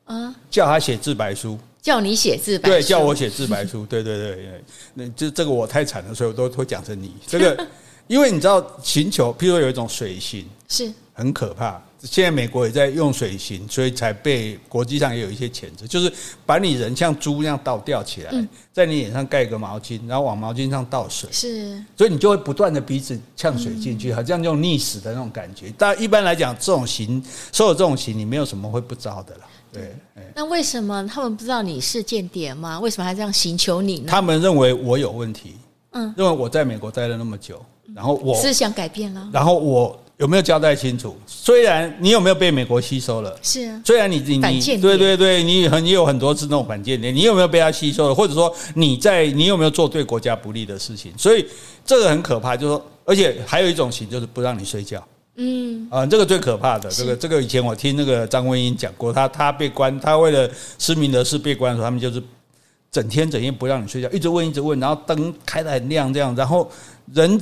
啊，叫他写自白书，叫你写自白书，对，叫我写自白书，对对对，那这这个我太惨了，所以我都会讲成你。这个，因为你知道寻求，譬如说有一种水刑，是。很可怕。现在美国也在用水刑，所以才被国际上也有一些谴责，就是把你人像猪那样倒吊起来，在你脸上盖个毛巾，然后往毛巾上倒水，是，所以你就会不断的鼻子呛水进去，好像就溺死的那种感觉。但一般来讲，这种刑受了这种刑，你没有什么会不招的了。对，那为什么他们不知道你是间谍吗？为什么还这样刑求你呢？他们认为我有问题，嗯，认为我在美国待了那么久，然后我思想改变了，然后我。有没有交代清楚？虽然你有没有被美国吸收了？是啊。虽然你你你对对对，你很你有很多次那种反间谍，你有没有被他吸收了？或者说你在你有没有做对国家不利的事情？所以这个很可怕，就是说，而且还有一种刑就是不让你睡觉。嗯啊，这个最可怕的，这个这个以前我听那个张文英讲过，他他被关，他为了施明的事被关的时候，他们就是整天整夜不让你睡觉，一直问一直问，然后灯开的很亮这样，然后人。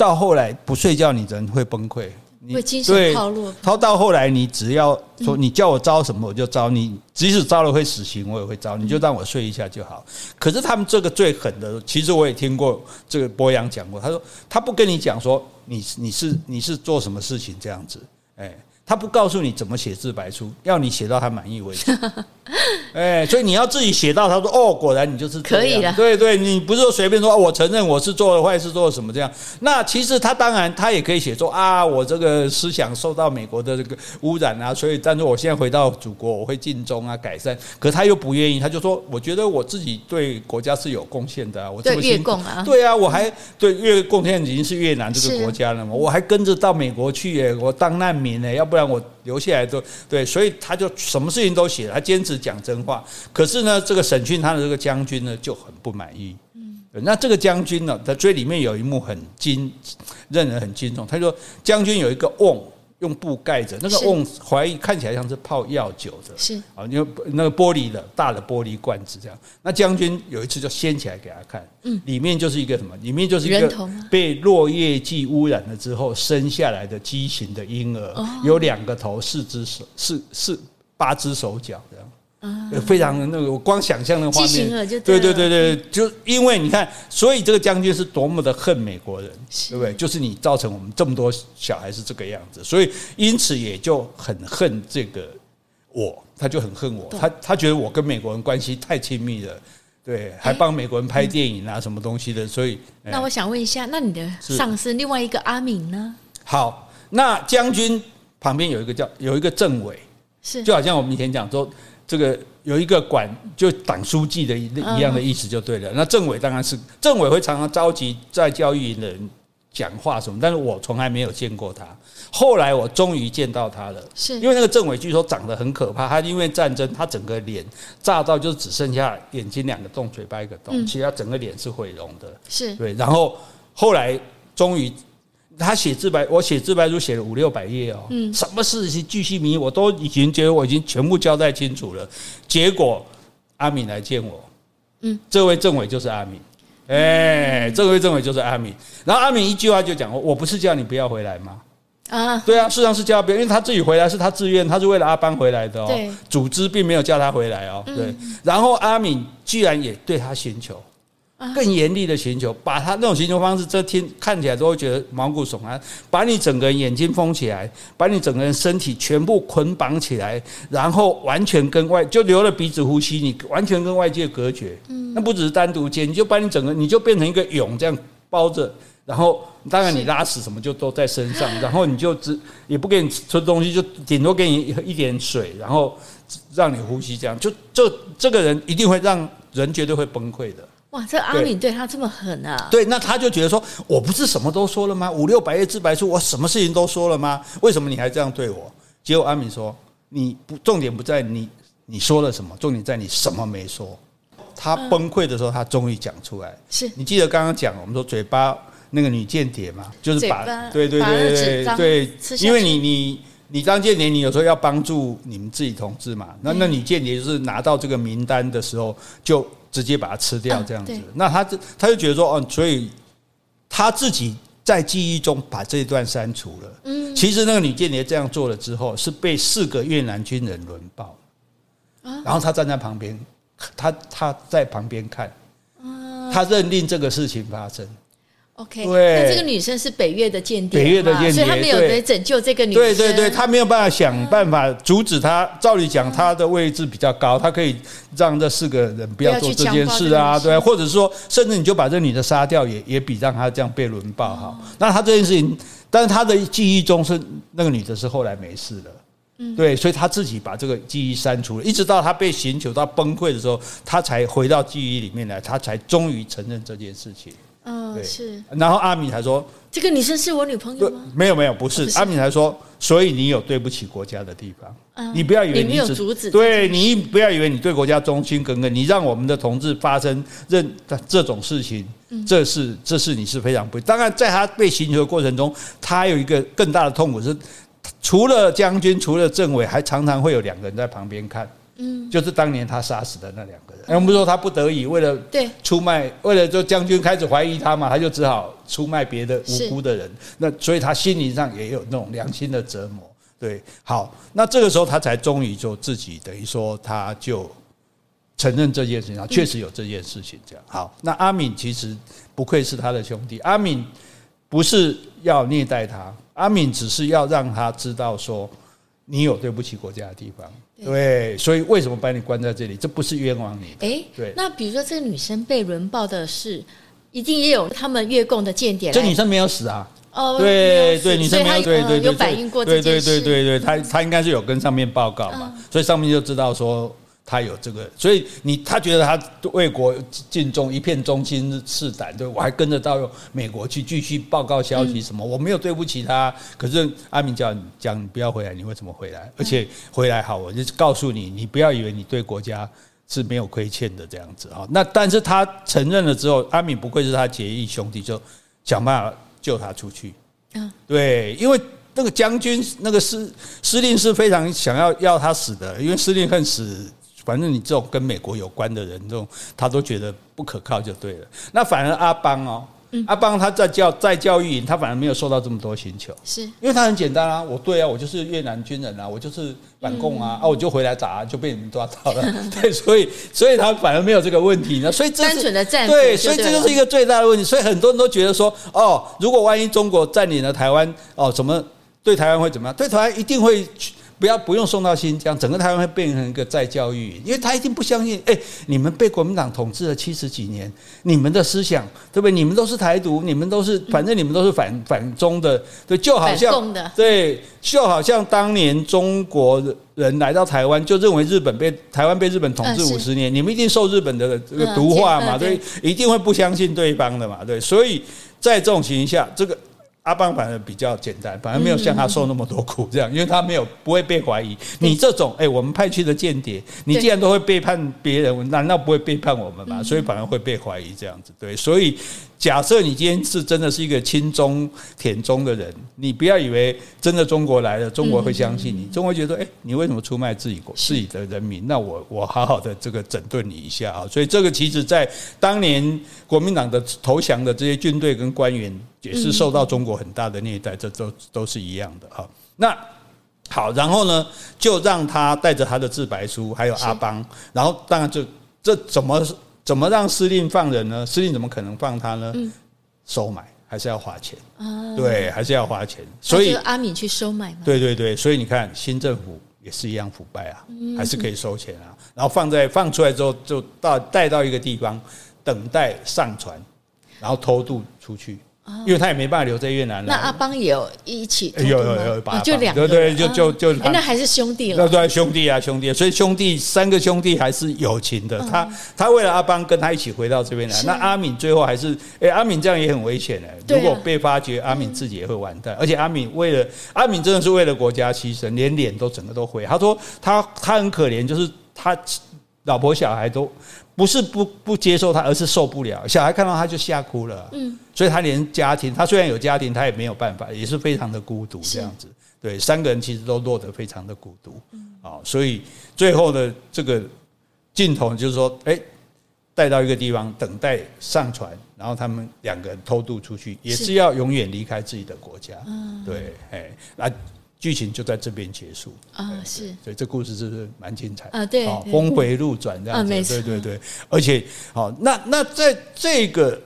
到后来不睡觉，你人会崩溃，你会精神耗弱。他到后来，你只要说你叫我招什么，我就招你，即使招了会死刑，我也会招。你就让我睡一下就好。可是他们这个最狠的，其实我也听过这个博洋讲过，他说他不跟你讲说你你是你是做什么事情这样子，哎。他不告诉你怎么写字白书，要你写到他满意为止。哎，所以你要自己写到他说哦，果然你就是。可以了。对对，你不是说随便说，我承认我是做了坏事，做了什么这样。那其实他当然他也可以写说啊，我这个思想受到美国的这个污染啊，所以但是我现在回到祖国，我会尽忠啊，改善。可他又不愿意，他就说，我觉得我自己对国家是有贡献的啊，我这么辛苦。对啊。对啊，我还对越贡献已经是越南这个国家了嘛，我还跟着到美国去耶，我当难民呢，要不然。我留下来都对，所以他就什么事情都写，他坚持讲真话。可是呢，这个审讯他的这个将军呢就很不满意。嗯，那这个将军呢，他最里面有一幕很惊，让人很惊悚。他说，将军有一个瓮，用布盖着，那个瓮怀疑看起来像是泡药酒的，是啊，因为那个玻璃的大的玻璃罐子这样。那将军有一次就掀起来给他看，嗯，里面就是一个什么？里面就是一个被落叶剂污染了之后生下来的畸形的婴儿，有两个头，四只手，四四八只手脚这样。啊，非常的那个，我光想象那个画面，对对对对，就因为你看，所以这个将军是多么的恨美国人，对不对？就是你造成我们这么多小孩是这个样子，所以因此也就很恨这个我，他就很恨我，他他觉得我跟美国人关系太亲密了，对，还帮美国人拍电影啊，什么东西的，所以。那我想问一下，那你的上司另外一个阿敏呢？好，那将军旁边有一个叫有一个政委，是。就好像我们以前讲说。这个有一个管就党书记的一一样的意思就对了。那政委当然是政委会常常召集在教育营的人讲话什么，但是我从来没有见过他。后来我终于见到他了，是因为那个政委据说长得很可怕，他因为战争，他整个脸炸到就只剩下眼睛两个洞，嘴巴一个洞，其他整个脸是毁容的。是对，然后后来终于。他写自白，我写自白书写了五六百页哦，嗯，什么事情巨细靡遗，我都已经觉得我已经全部交代清楚了。结果阿敏来见我，嗯，这位政委就是阿敏，哎，这位政委就是阿敏。然后阿敏一句话就讲：我不是叫你不要回来吗？啊，对啊，事实上是叫他不要，因为他自己回来是他自愿，他是为了阿班回来的哦，对，组织并没有叫他回来哦，对。然后阿敏居然也对他寻求。更严厉的寻求，把他那种寻求方式，这听看起来都会觉得毛骨悚然。把你整个人眼睛封起来，把你整个人身体全部捆绑起来，然后完全跟外就留了鼻子呼吸，你完全跟外界隔绝。嗯，那不只是单独接，你就把你整个你就变成一个蛹这样包着，然后当然你拉屎什么就都在身上，然后你就只也不给你吃东西，就顶多给你一点水，然后让你呼吸，这样就这这个人一定会让人绝对会崩溃的。哇，这阿敏对他这么狠啊？对，那他就觉得说，我不是什么都说了吗？五六百页自白书，我什么事情都说了吗？为什么你还这样对我？结果阿敏说，你不重点不在你你说了什么，重点在你什么没说。他崩溃的时候，他终于讲出来。是你记得刚刚讲我们说嘴巴那个女间谍嘛？就是把对对对对对，因为你你你当间谍，你有时候要帮助你们自己同志嘛。那那女间谍就是拿到这个名单的时候就。直接把它吃掉，这样子，那他就他就觉得说，哦，所以他自己在记忆中把这一段删除了。嗯，其实那个女间谍这样做了之后，是被四个越南军人轮爆，然后他站在旁边，他他在旁边看，他认定这个事情发生。OK，对，那这个女生是北越的间谍，北越的间谍，所以他没有来拯救这个女生。对对对，他没有办法想办法阻止他。照理讲，他的位置比较高，他可以让这四个人不要做这件事啊，对，或者说，甚至你就把这女的杀掉，也也比让她这样被轮爆好。那他这件事情，但是他的记忆中是那个女的是后来没事了，嗯，对，所以他自己把这个记忆删除了，一直到他被寻求到崩溃的时候，他才回到记忆里面来，他才终于承认这件事情。嗯，对是。然后阿敏还说：“这个女生是我女朋友吗？”没有，没有，不是。阿敏还说：“所以你有对不起国家的地方。嗯，你不要以为你，有阻止，对你不要以为你对国家忠心耿耿，你让我们的同志发生认这种事情，这是这是你是非常不。当然，在他被刑求的过程中，他有一个更大的痛苦是，除了将军，除了政委，还常常会有两个人在旁边看。”嗯，就是当年他杀死的那两个人。我们说他不得已为了对出卖，为了就将军开始怀疑他嘛，他就只好出卖别的无辜的人。那所以他心灵上也有那种良心的折磨。对，好，那这个时候他才终于就自己等于说他就承认这件事情，确实有这件事情。这样好，那阿敏其实不愧是他的兄弟。阿敏不是要虐待他，阿敏只是要让他知道说。你有对不起国家的地方，对，所以为什么把你关在这里？这不是冤枉你。哎，对。那比如说，这个女生被轮爆的事，一定也有他们越共的间谍。这女生没有死啊。哦，对对，女生没有，对对有反映过。对对对对对，她她应该是有跟上面报告嘛，所以上面就知道说。他有这个，所以你他觉得他为国尽忠，一片忠心赤胆，对，我还跟着到美国去继续报告消息什么，我没有对不起他。可是阿敏叫你讲，你不要回来，你为什么回来？而且回来好，我就告诉你，你不要以为你对国家是没有亏欠的这样子哈。那但是他承认了之后，阿敏不愧是他结义兄弟，就想办法救他出去。嗯，对，因为那个将军那个司司令是非常想要要他死的，因为司令恨死，反正你这种跟美国有关的人，这种他都觉得不可靠就对了。那反而阿邦哦。嗯、阿邦他在教在教育营，他反而没有受到这么多刑求，是因为他很简单啊，我对啊，我就是越南军人啊，我就是反共啊，嗯、啊，我就回来打，就被你们抓到了，对，所以所以他反而没有这个问题呢，所以这是单纯的战对，所以这就是一个最大的问题，所以很多人都觉得说，哦，如果万一中国占领了台湾，哦，怎么对台湾会怎么样？对台湾一定会。不要不用送到新疆，整个台湾会变成一个再教育，因为他一定不相信。哎、欸，你们被国民党统治了七十几年，你们的思想对不对？你们都是台独，你们都是反正你们都是反反中的，对，就好像对，就好像当年中国人来到台湾，就认为日本被台湾被日本统治五十年，你们一定受日本的这个毒化嘛，对，一定会不相信对方的嘛，对，所以在这种情形下，这个。阿邦反而比较简单，反而没有像他受那么多苦这样，因为他没有不会被怀疑。你这种哎，我们派去的间谍，你既然都会背叛别人，难道不会背叛我们吗？所以反而会被怀疑这样子。对，所以假设你今天是真的是一个亲中舔中的人，你不要以为真的中国来了，中国会相信你。中国觉得哎，你为什么出卖自己国自己的人民？那我我好好的这个整顿你一下啊。所以这个其实在当年国民党的投降的这些军队跟官员。也是受到中国很大的虐待，这都都是一样的哈。那好，然后呢，就让他带着他的自白书，还有阿邦，然后当然就这怎么怎么让司令放人呢？司令怎么可能放他呢？收买还是要花钱啊？对，还是要花钱。所以阿敏去收买嘛？对对对，所以你看新政府也是一样腐败啊，还是可以收钱啊。然后放在放出来之后，就到带到一个地方，等待上船，然后偷渡出去。因为他也没办法留在越南了。那阿邦也有一起，有有有，就两个，对对，就就就，那还是兄弟了。对对，兄弟啊兄弟，所以兄弟三个兄弟还是友情的。他他为了阿邦跟他一起回到这边来，那阿敏最后还是，哎，阿敏这样也很危险哎。如果被发觉，阿敏自己也会完蛋。而且阿敏为了阿敏真的是为了国家牺牲，连脸都整个都毁。他说他他很可怜，就是他老婆小孩都。不是不不接受他，而是受不了。小孩看到他就吓哭了，嗯，所以他连家庭，他虽然有家庭，他也没有办法，也是非常的孤独这样子。对，三个人其实都落得非常的孤独，嗯，啊，所以最后的这个镜头就是说，哎，带到一个地方等待上船，然后他们两个人偷渡出去，也是要永远离开自己的国家。嗯，对，哎，那。剧情就在这边结束啊，是，所以这故事是不是蛮精彩啊？对，峰回路转这样子，对对对，而且好，那那在这个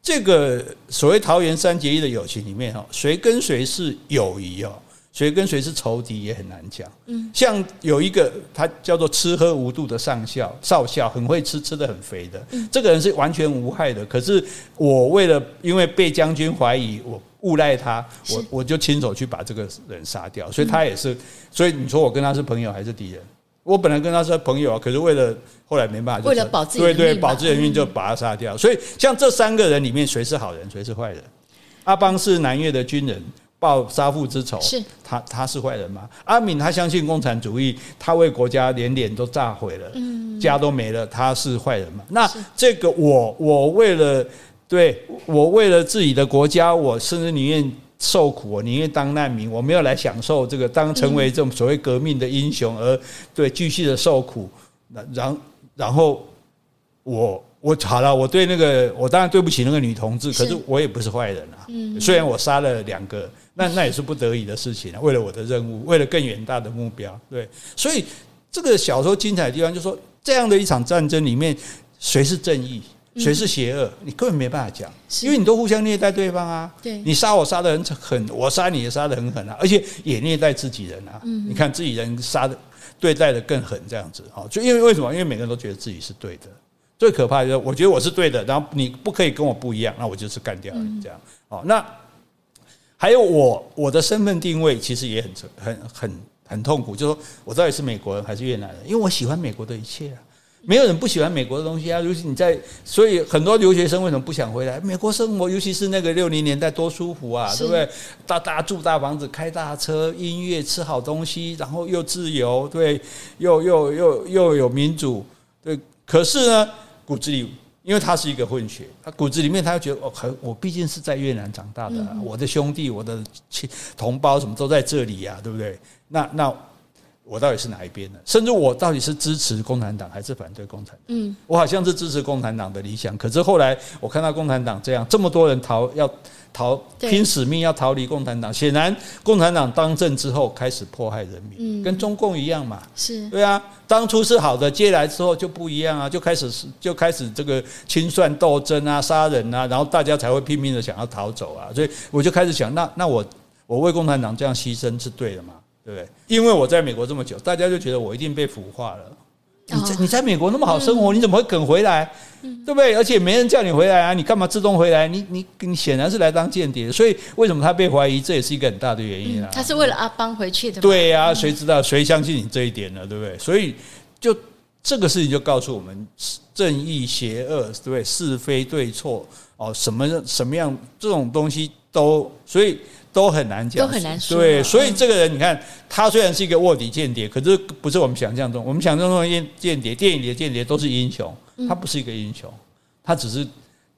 这个所谓桃园三结义的友情里面哈，谁跟谁是友谊哦？谁跟谁是仇敌也很难讲。嗯，像有一个他叫做吃喝无度的上校少校，很会吃，吃得很肥的，这个人是完全无害的。可是我为了因为被将军怀疑我。误赖他，我我就亲手去把这个人杀掉，所以他也是，所以你说我跟他是朋友还是敌人？我本来跟他是朋友啊，可是为了后来没办法，为了保自己，对对，保自己的命就把他杀掉。所以像这三个人里面，谁是好人，谁是坏人？阿邦是南越的军人，报杀父之仇，是他他是坏人吗？阿敏他相信共产主义，他为国家连脸都炸毁了，家都没了，他是坏人吗？那这个我我为了。对，我为了自己的国家，我甚至宁愿受苦，我宁愿当难民，我没有来享受这个当成为这种所谓革命的英雄，而对继续的受苦。然然后我我好了，我对那个我当然对不起那个女同志，可是我也不是坏人啊。虽然我杀了两个，那那也是不得已的事情啊。为了我的任务，为了更远大的目标，对。所以这个小说精彩的地方，就是说这样的一场战争里面，谁是正义？谁是邪恶？你根本没办法讲，因为你都互相虐待对方啊。对，你杀我杀的很狠，我杀你也杀的很狠啊，而且也虐待自己人啊。你看自己人杀的对待的更狠，这样子哈。就因为为什么？因为每个人都觉得自己是对的。最可怕的就是我觉得我是对的，然后你不可以跟我不一样，那我就是干掉你这样。哦，那还有我我的身份定位其实也很很很很痛苦，就是说我到底是美国人还是越南人？因为我喜欢美国的一切啊。没有人不喜欢美国的东西啊，尤其你在，所以很多留学生为什么不想回来？美国生活，尤其是那个六零年代多舒服啊，对不对？大大住大房子，开大车，音乐，吃好东西，然后又自由，对，又又又又有民主，对。可是呢，骨子里因为他是一个混血，他骨子里面他就觉得，我我毕竟是在越南长大的，啊，我的兄弟、我的亲同胞什么都在这里呀，对不对？那那我到底是哪一边的？甚至我到底是支持共产党还是反对共产党？嗯，我好像是支持共产党的理想，可是后来我看到共产党这样，这么多人逃要。逃拼死命要逃离共产党，显然共产党当政之后开始迫害人民，跟中共一样嘛。是对啊，当初是好的，接来之后就不一样啊，就开始就开始这个清算斗争啊，杀人啊，然后大家才会拼命的想要逃走啊。所以我就开始想，那那我我为共产党这样牺牲是对的嘛？对不对？因为我在美国这么久，大家就觉得我一定被腐化了。你在你在美国那么好生活，你怎么会肯回来？对不对？而且没人叫你回来啊，你干嘛自动回来？你你你显然是来当间谍，所以为什么他被怀疑？这也是一个很大的原因啊。他是为了阿邦回去的。对呀，谁知道谁相信你这一点呢？对不对？所以就这个事情就告诉我们，正义邪恶，对不对？是非对错哦，什么什么样这种东西都所以。都很难讲，都很难说。对，所以这个人，你看，他虽然是一个卧底间谍，可是不是我们想象中。我们想象中的间间谍，电影里的间谍都是英雄，他不是一个英雄，他只是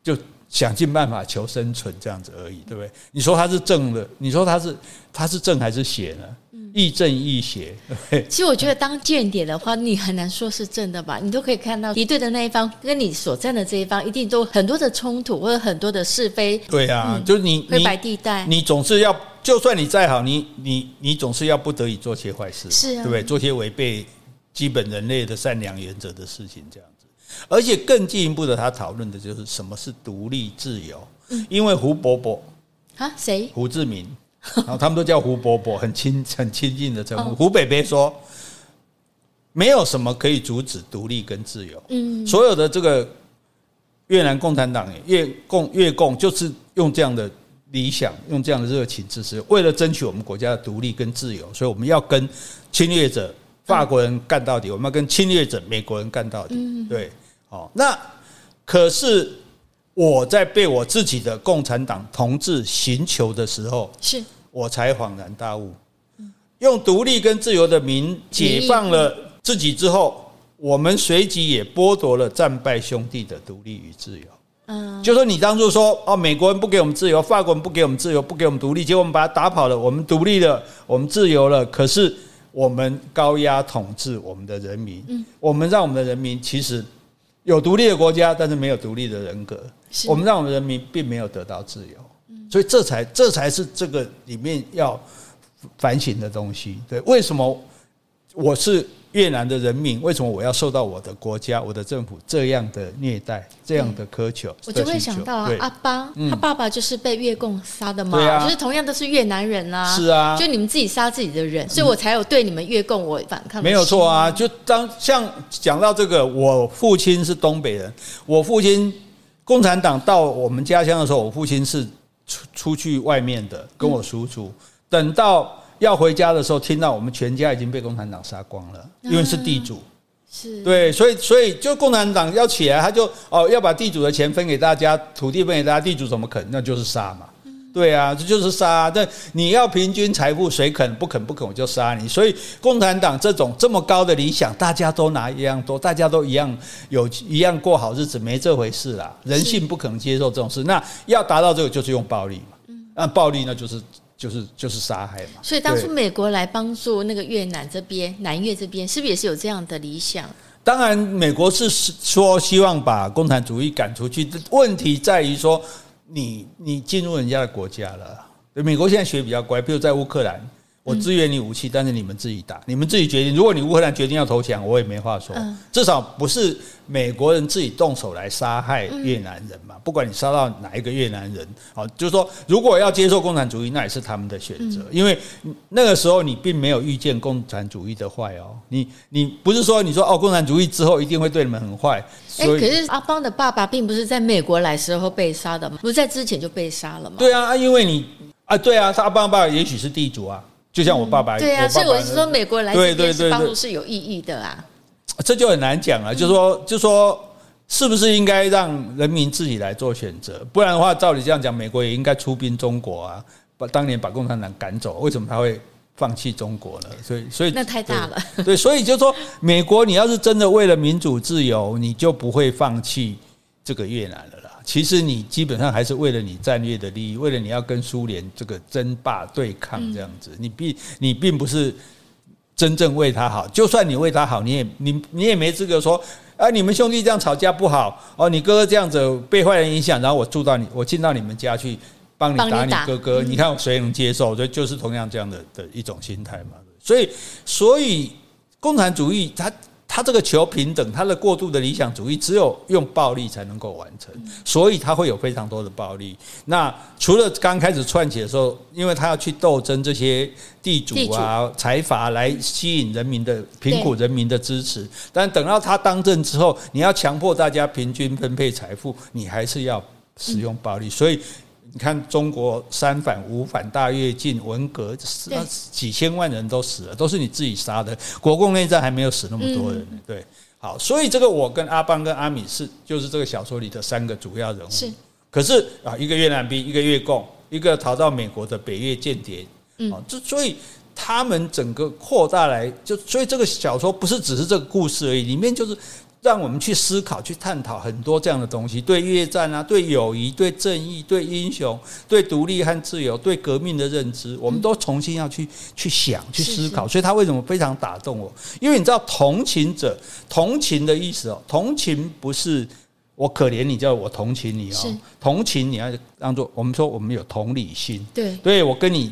就想尽办法求生存这样子而已，对不对？你说他是正的，你说他是他是正还是邪呢？亦正亦邪。其实我觉得当间谍的话，你很难说是正的吧？你都可以看到敌对的那一方跟你所站的这一方，一定都很多的冲突或者很多的是非。对啊，嗯、就是你灰白地带，你总是要，就算你再好，你你你总是要不得已做些坏事，是啊，对不对？做些违背基本人类的善良原则的事情，这样子。而且更进一步的，他讨论的就是什么是独立自由。嗯、因为胡伯伯啊，谁？胡志明。然后他们都叫胡伯伯，很亲很亲近的称呼。胡北北说：“没有什么可以阻止独立跟自由。嗯，所有的这个越南共产党、越共越共，就是用这样的理想，用这样的热情支持，为了争取我们国家的独立跟自由，所以我们要跟侵略者法国人干到底，我们要跟侵略者美国人干到底。对，哦，那可是。”我在被我自己的共产党同志寻求的时候，是我才恍然大悟。用独立跟自由的名解放了自己之后，我们随即也剥夺了战败兄弟的独立与自由。嗯，就说你当初说哦，美国人不给我们自由，法国人不给我们自由，不给我们独立，结果我们把他打跑了，我们独立了，我们自由了。可是我们高压统治我们的人民，我们让我们的人民其实有独立的国家，但是没有独立的人格。我们让我们人民并没有得到自由，所以这才这才是这个里面要反省的东西。对，为什么我是越南的人民？为什么我要受到我的国家、我的政府这样的虐待、这样的苛求？我就会想到啊，阿邦他爸爸就是被越共杀的嘛，就是同样都是越南人啊，是啊，就你们自己杀自己的人，所以我才有对你们越共我反抗。没有错啊，就当像讲到这个，我父亲是东北人，我父亲。共产党到我们家乡的时候，我父亲是出出去外面的，跟我叔叔。等到要回家的时候，听到我们全家已经被共产党杀光了，因为是地主，是对，所以所以就共产党要起来，他就哦要把地主的钱分给大家，土地分给大家，地主怎么肯？那就是杀嘛。对啊，这就是杀。但你要平均财富，谁肯不肯不肯，我就杀你。所以共产党这种这么高的理想，大家都拿一样多，大家都一样有一样过好日子，没这回事啦。人性不可能接受这种事。那要达到这个，就是用暴力嘛。那暴力呢，就是就是就是杀害嘛。所以当初美国来帮助那个越南这边，南越这边，是不是也是有这样的理想？当然，美国是说希望把共产主义赶出去。问题在于说。你你进入人家的国家了，美国现在学比较乖，比如在乌克兰，我支援你武器，但是你们自己打，你们自己决定。如果你乌克兰决定要投降，我也没话说。至少不是美国人自己动手来杀害越南人嘛。不管你杀到哪一个越南人，好，就是说，如果要接受共产主义，那也是他们的选择。因为那个时候你并没有预见共产主义的坏哦。你你不是说你说哦，共产主义之后一定会对你们很坏。哎，可是阿邦的爸爸并不是在美国来时候被杀的吗？不是在之前就被杀了吗？对啊，因为你啊，对啊，他阿邦爸爸也许是地主啊，就像我爸爸。对啊，所以我是说，美国来这边是帮助是有意义的啊。这就很难讲了，就是说，就是说，是不是应该让人民自己来做选择？不然的话，照你这样讲，美国也应该出兵中国啊，把当年把共产党赶走。为什么他会？放弃中国呢，所以所以那太大了。对，所以就说美国，你要是真的为了民主自由，你就不会放弃这个越南了啦。其实你基本上还是为了你战略的利益，为了你要跟苏联这个争霸对抗这样子，你并你并不是真正为他好。就算你为他好，你也你你也没资格说啊，你们兄弟这样吵架不好哦，你哥哥这样子被坏人影响，然后我住到你，我进到你们家去帮你打你哥哥，你看谁能接受？所以就是同样这样的的一种心态嘛。所以，所以共产主义它。他这个求平等，他的过度的理想主义，只有用暴力才能够完成，所以他会有非常多的暴力。那除了刚开始串起的时候，因为他要去斗争这些地主啊、财阀来吸引人民的贫苦人民的支持，但等到他当政之后，你要强迫大家平均分配财富，你还是要使用暴力，所以。你看中国三反五反大跃进文革，那几千万人都死了，都是你自己杀的。国共内战还没有死那么多人呢。对，好，所以这个我跟阿邦跟阿米是就是这个小说里的三个主要人物。是，可是啊，一个越南兵，一个越共，一个逃到美国的北越间谍。嗯，这所以他们整个扩大来，就所以这个小说不是只是这个故事而已，里面就是。让我们去思考、去探讨很多这样的东西，对越战啊，对友谊、对正义、对英雄、对独立和自由、对革命的认知，我们都重新要去去想、去思考。所以他为什么非常打动我？因为你知道，同情者，同情的意思哦，同情不是我可怜你，叫我同情你哦，同情你要当做我们说我们有同理心，对，对我跟你。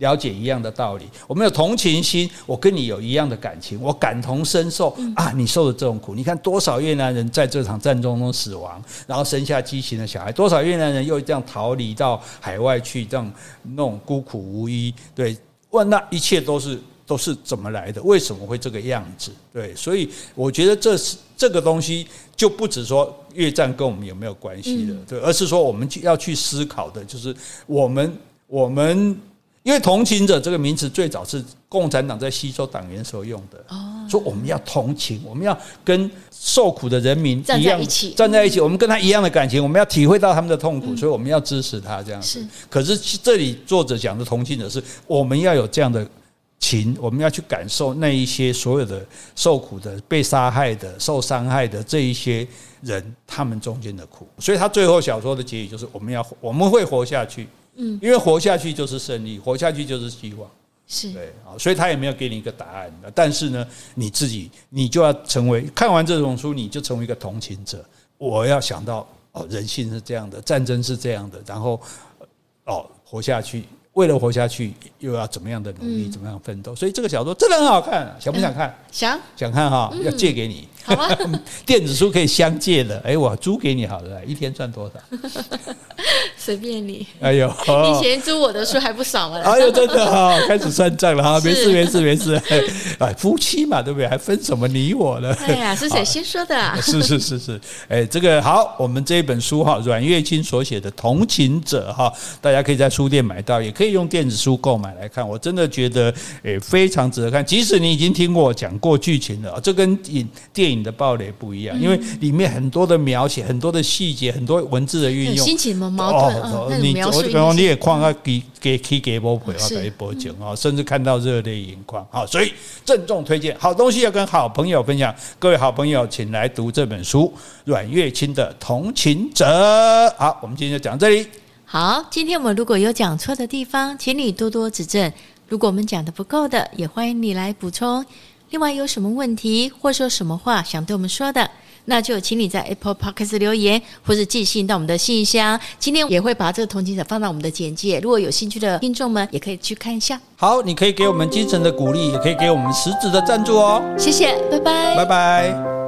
了解一样的道理，我们有同情心，我跟你有一样的感情，我感同身受啊！你受的这种苦，你看多少越南人在这场战争中死亡，然后生下畸形的小孩，多少越南人又这样逃离到海外去，这样那种孤苦无依，对，问那一切都是都是怎么来的？为什么会这个样子？对，所以我觉得这是这个东西就不止说越战跟我们有没有关系的，对，而是说我们要去思考的，就是我们我们。因为同情者这个名词最早是共产党在吸收党员时候用的，说我们要同情，我们要跟受苦的人民一样站在一起，站在一起，我们跟他一样的感情，我们要体会到他们的痛苦，所以我们要支持他这样子。可是这里作者讲的同情者是，我们要有这样的情，我们要去感受那一些所有的受苦的、被杀害的、受伤害的这一些人，他们中间的苦。所以他最后小说的结语就是，我们要我们会活下去。嗯，因为活下去就是胜利，活下去就是希望，是对啊，所以他也没有给你一个答案。但是呢，你自己你就要成为看完这种书，你就成为一个同情者。我要想到哦，人性是这样的，战争是这样的，然后哦，活下去。为了活下去，又要怎么样的努力，怎么样奋斗？所以这个小说真的很好看，想不想看？想想看哈，要借给你。好啊，电子书可以相借的。哎，我租给你好了，一天赚多少？随便你。哎呦，以前租我的书还不少了。哎呦，真的哈，开始算账了哈，没事没事没事。哎，夫妻嘛，对不对？还分什么你我呢？哎呀，是谁先说的？是是是是。哎，这个好，我们这一本书哈，阮月清所写的《同情者》哈，大家可以在书店买到，也可以用电子书购买来看，我真的觉得哎非常值得看。即使你已经听过我讲过剧情了，这跟影电影的暴雷不一样，因为里面很多的描写、很多的细节、很多文字的运用，心情矛盾。你我可能你也看啊，给给给给波陪啊，给波景啊，甚至看到热泪盈眶。好，所以郑重推荐，好东西要跟好朋友分享。各位好朋友，请来读这本书《阮月清的同情者》。好，我们今天就讲这里。好，今天我们如果有讲错的地方，请你多多指正。如果我们讲的不够的，也欢迎你来补充。另外，有什么问题或说什么话想对我们说的，那就请你在 Apple Podcast 留言，或是寄信到我们的信箱。今天也会把这个同情者放到我们的简介，如果有兴趣的听众们，也可以去看一下。好，你可以给我们精神的鼓励，也可以给我们实质的赞助哦。谢谢，拜拜，拜拜。